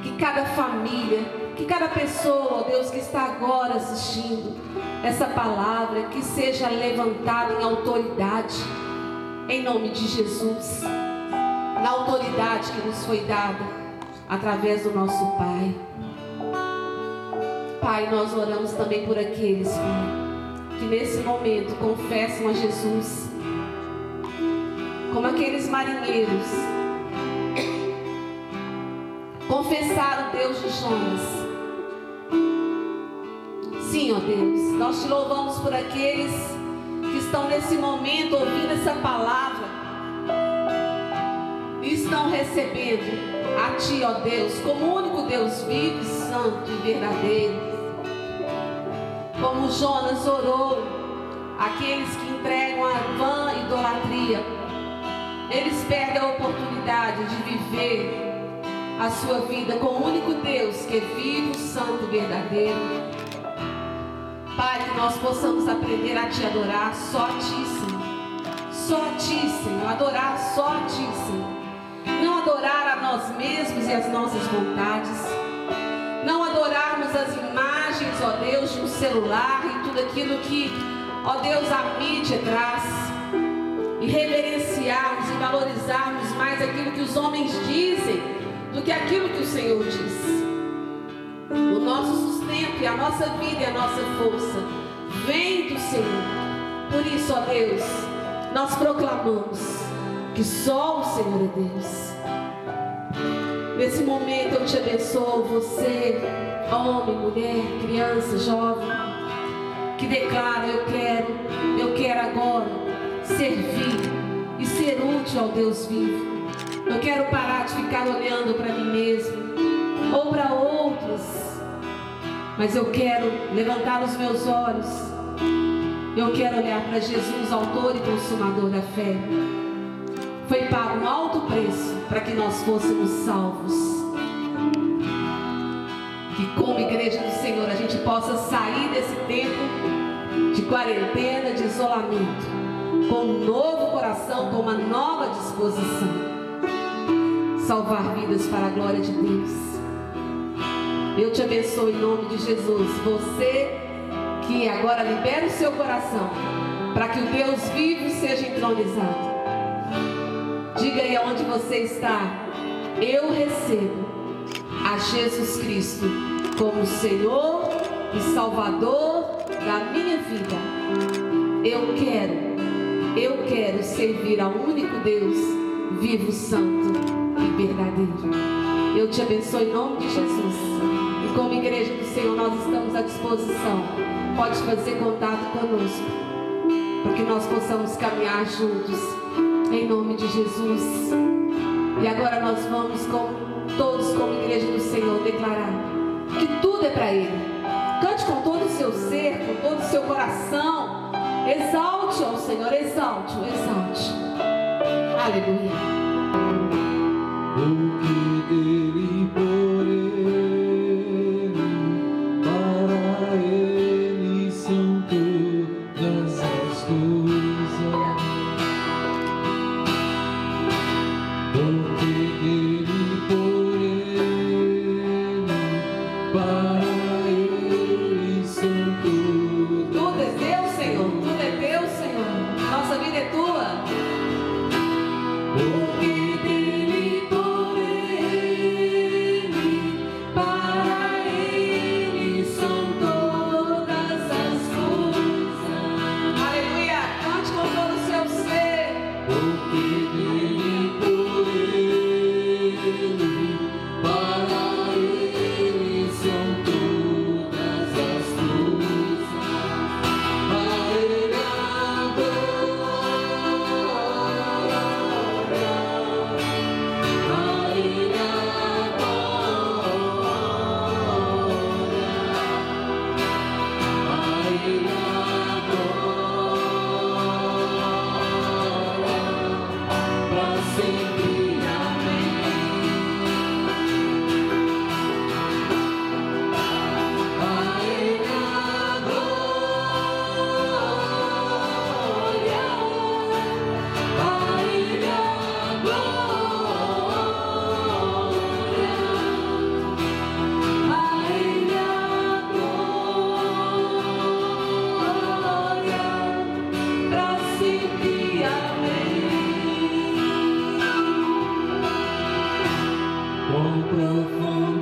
Que cada família, que cada pessoa, Deus, que está agora assistindo essa palavra, que seja levantada em autoridade, em nome de Jesus, na autoridade que nos foi dada através do nosso Pai. Pai, nós oramos também por aqueles, que nesse momento confessam a Jesus, como aqueles marinheiros confessaram Deus de Jonas. Sim, ó Deus, nós te louvamos por aqueles que estão nesse momento ouvindo essa palavra e estão recebendo a Ti, ó Deus, como único Deus vivo, santo e verdadeiro como Jonas orou, aqueles que entregam a vã idolatria, eles perdem a oportunidade de viver a sua vida com o único Deus que é vivo, santo e verdadeiro. Pai, que nós possamos aprender a te adorar só a ti, Senhor. Só a ti, Senhor. Adorar só a ti, Senhor. Não adorar a nós mesmos e as nossas vontades. Não adorarmos as imagens, ó Deus, no celular e tudo aquilo que, ó Deus, a mídia traz. E reverenciarmos e valorizarmos mais aquilo que os homens dizem do que aquilo que o Senhor diz. O nosso sustento e a nossa vida e a nossa força vem do Senhor. Por isso, ó Deus, nós proclamamos que só o Senhor é Deus. Nesse momento eu te abençoo, você homem, mulher, criança, jovem, que declara: Eu quero, eu quero agora servir e ser útil ao Deus vivo. Eu quero parar de ficar olhando para mim mesmo ou para outros, mas eu quero levantar os meus olhos. Eu quero olhar para Jesus, autor e consumador da fé. Foi pago um alto preço para que nós fôssemos salvos que como igreja do Senhor a gente possa sair desse tempo de quarentena, de isolamento, com um novo coração, com uma nova disposição. Salvar vidas para a glória de Deus. Eu te abençoo em nome de Jesus. Você que agora libera o seu coração para que o Deus vivo seja entronizado. Diga aí aonde você está. Eu recebo a Jesus Cristo como Senhor e Salvador da minha vida. Eu quero, eu quero servir ao único Deus, vivo, santo e verdadeiro. Eu te abençoo em nome de Jesus. E como igreja do Senhor, nós estamos à disposição. Pode fazer contato conosco, para que nós possamos caminhar juntos, em nome de Jesus. E agora nós vamos com todos como igreja do Senhor declarar que tudo é para Ele. Cante com todo o seu ser, com todo o seu coração. Exalte ao Senhor, exalte, exalte. Aleluia.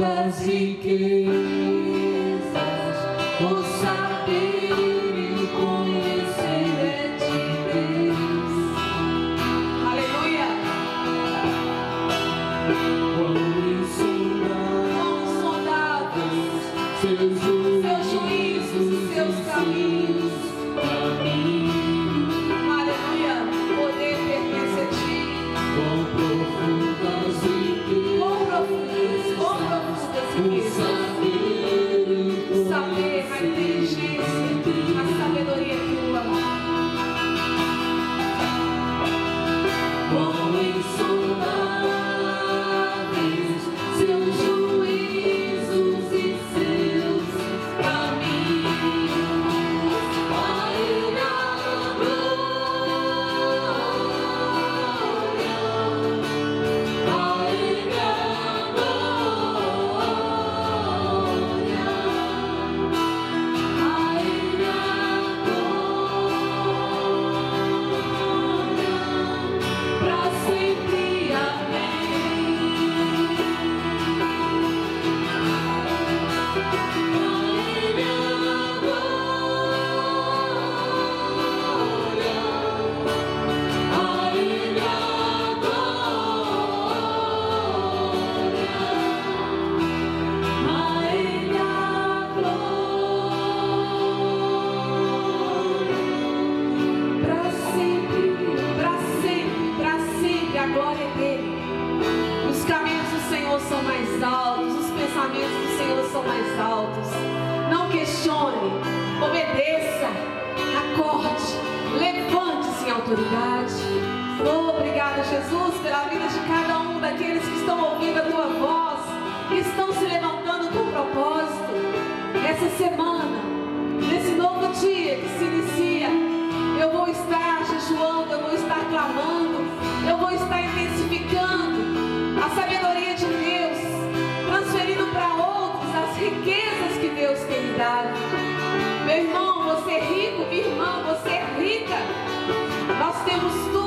Meu irmão, você é Nós temos tudo